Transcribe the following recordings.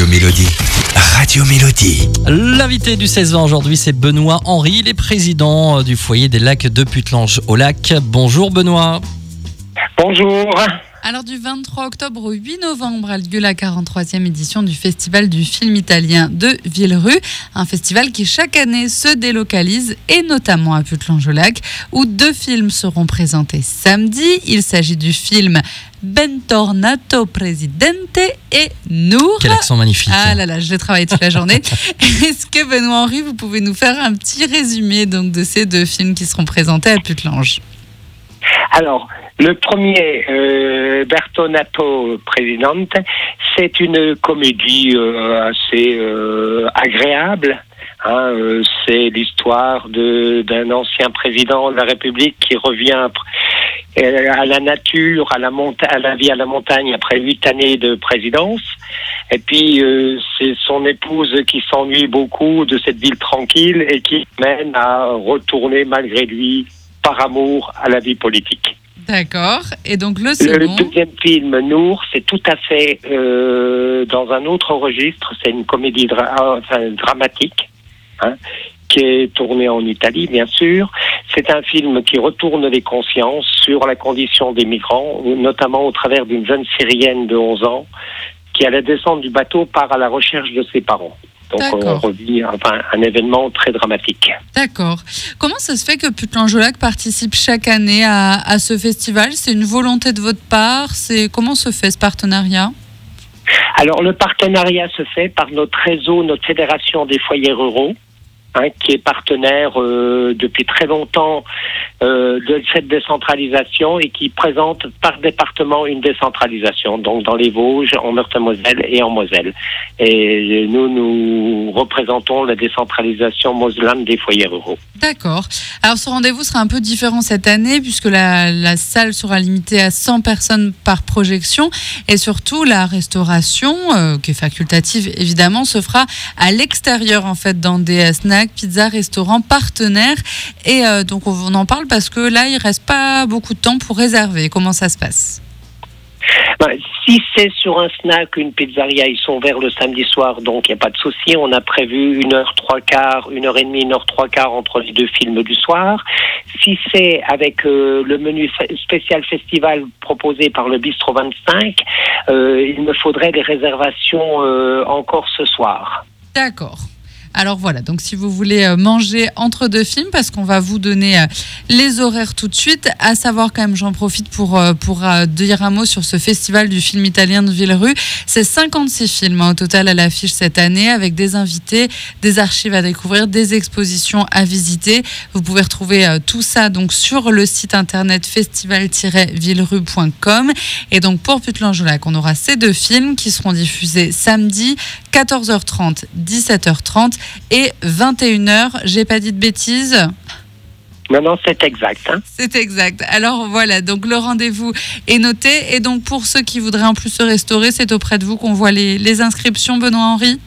Radio Mélodie. Radio Mélodie. L'invité du 16 ans aujourd'hui, c'est Benoît Henry, il est président du foyer des lacs de Putelange au lac. Bonjour Benoît. Bonjour. Alors du 23 octobre au 8 novembre a lieu la 43e édition du Festival du film italien de Villerue, un festival qui chaque année se délocalise et notamment à Putelange-au-Lac où deux films seront présentés samedi. Il s'agit du film Bentornato Presidente et Nour. Quel accent magnifique. Ah là là, je l'ai travaillé toute la journée. Est-ce que Benoît Henry, vous pouvez nous faire un petit résumé donc de ces deux films qui seront présentés à Putelange Alors, le premier, euh, Bertonato Presidente, c'est une comédie euh, assez euh, agréable. Hein, euh, c'est l'histoire d'un ancien président de la République qui revient euh, à la nature, à la, à la vie à la montagne après huit années de présidence. Et puis, euh, c'est son épouse qui s'ennuie beaucoup de cette ville tranquille et qui mène à retourner malgré lui, par amour, à la vie politique. D'accord. Et donc le Le second. deuxième film, Nour, c'est tout à fait euh, dans un autre registre. C'est une comédie dra- ah, enfin, dramatique hein, qui est tournée en Italie, bien sûr. C'est un film qui retourne les consciences sur la condition des migrants, notamment au travers d'une jeune Syrienne de 11 ans qui, à la descente du bateau, part à la recherche de ses parents. Donc on revit enfin, un événement très dramatique. D'accord. Comment ça se fait que Putelange-au-Lac participe chaque année à, à ce festival? C'est une volonté de votre part? C'est comment se fait ce partenariat? Alors, le partenariat se fait par notre réseau, notre fédération des foyers ruraux, hein, qui est partenaire euh, depuis très longtemps euh, de cette décentralisation et qui présente par département une décentralisation, donc dans les Vosges, en Meurthe-et-Moselle et en Moselle. Et nous, nous représentons la décentralisation moselane des foyers ruraux. D'accord. Alors ce rendez-vous sera un peu différent cette année puisque la, salle sera limitée à 100 personnes par projection et surtout la restauration, euh, qui est facultative évidemment, se fera à l'extérieur en fait dans des snacks, pizzas, restaurants partenaires. Et euh, donc on en parle parce que là il reste pas beaucoup de temps pour réserver. Comment ça se passe? Ben, si c'est sur un snack, une pizzeria, ils sont ouverts le samedi soir, donc il n'y a pas de souci. On a prévu une heure trois quarts, une heure et demie, une heure trois quarts entre les deux films du soir. Si c'est avec euh, le menu spécial festival proposé par le Bistro 25, euh, il me faudrait des réservations euh, encore ce soir. D'accord. Alors voilà, donc si vous voulez euh, manger entre deux films, parce qu'on va vous donner euh, les horaires tout de suite, à savoir quand même, j'en profite pour, euh, pour dire un mot sur ce festival du film italien de Villerue. C'est 56 films hein, au total à l'affiche cette année, avec des invités, des archives à découvrir, des expositions à visiter. Vous pouvez retrouver tout ça donc sur le site internet festival-villerue.com. Et donc pour Putelange-Lac, on aura ces deux films qui seront diffusés samedi 14h30, 17h30 et 21h. J'ai pas dit de bêtises. Non, non, c'est exact. Hein. C'est exact. Alors voilà, donc le rendez-vous est noté. Et donc pour ceux qui voudraient en plus se restaurer, c'est auprès de vous qu'on voit les, les inscriptions, Benoît Henry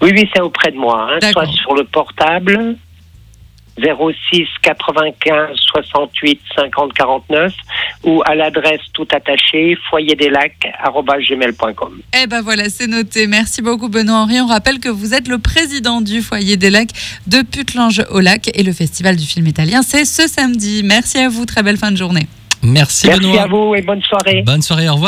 Oui, oui, c'est auprès de moi. Hein. D'accord. Soit sur le portable 06 95 68 50 49 ou à l'adresse tout attaché foyerdelacs@gmail.com. Eh ben voilà, c'est noté. Merci beaucoup Benoît Henry. On rappelle que vous êtes le président du foyer des lacs de Putelange au lac et le festival du film italien, c'est ce samedi. Merci à vous, très belle fin de journée. Merci, Merci Benoît. à vous et bonne soirée. Bonne soirée, au revoir.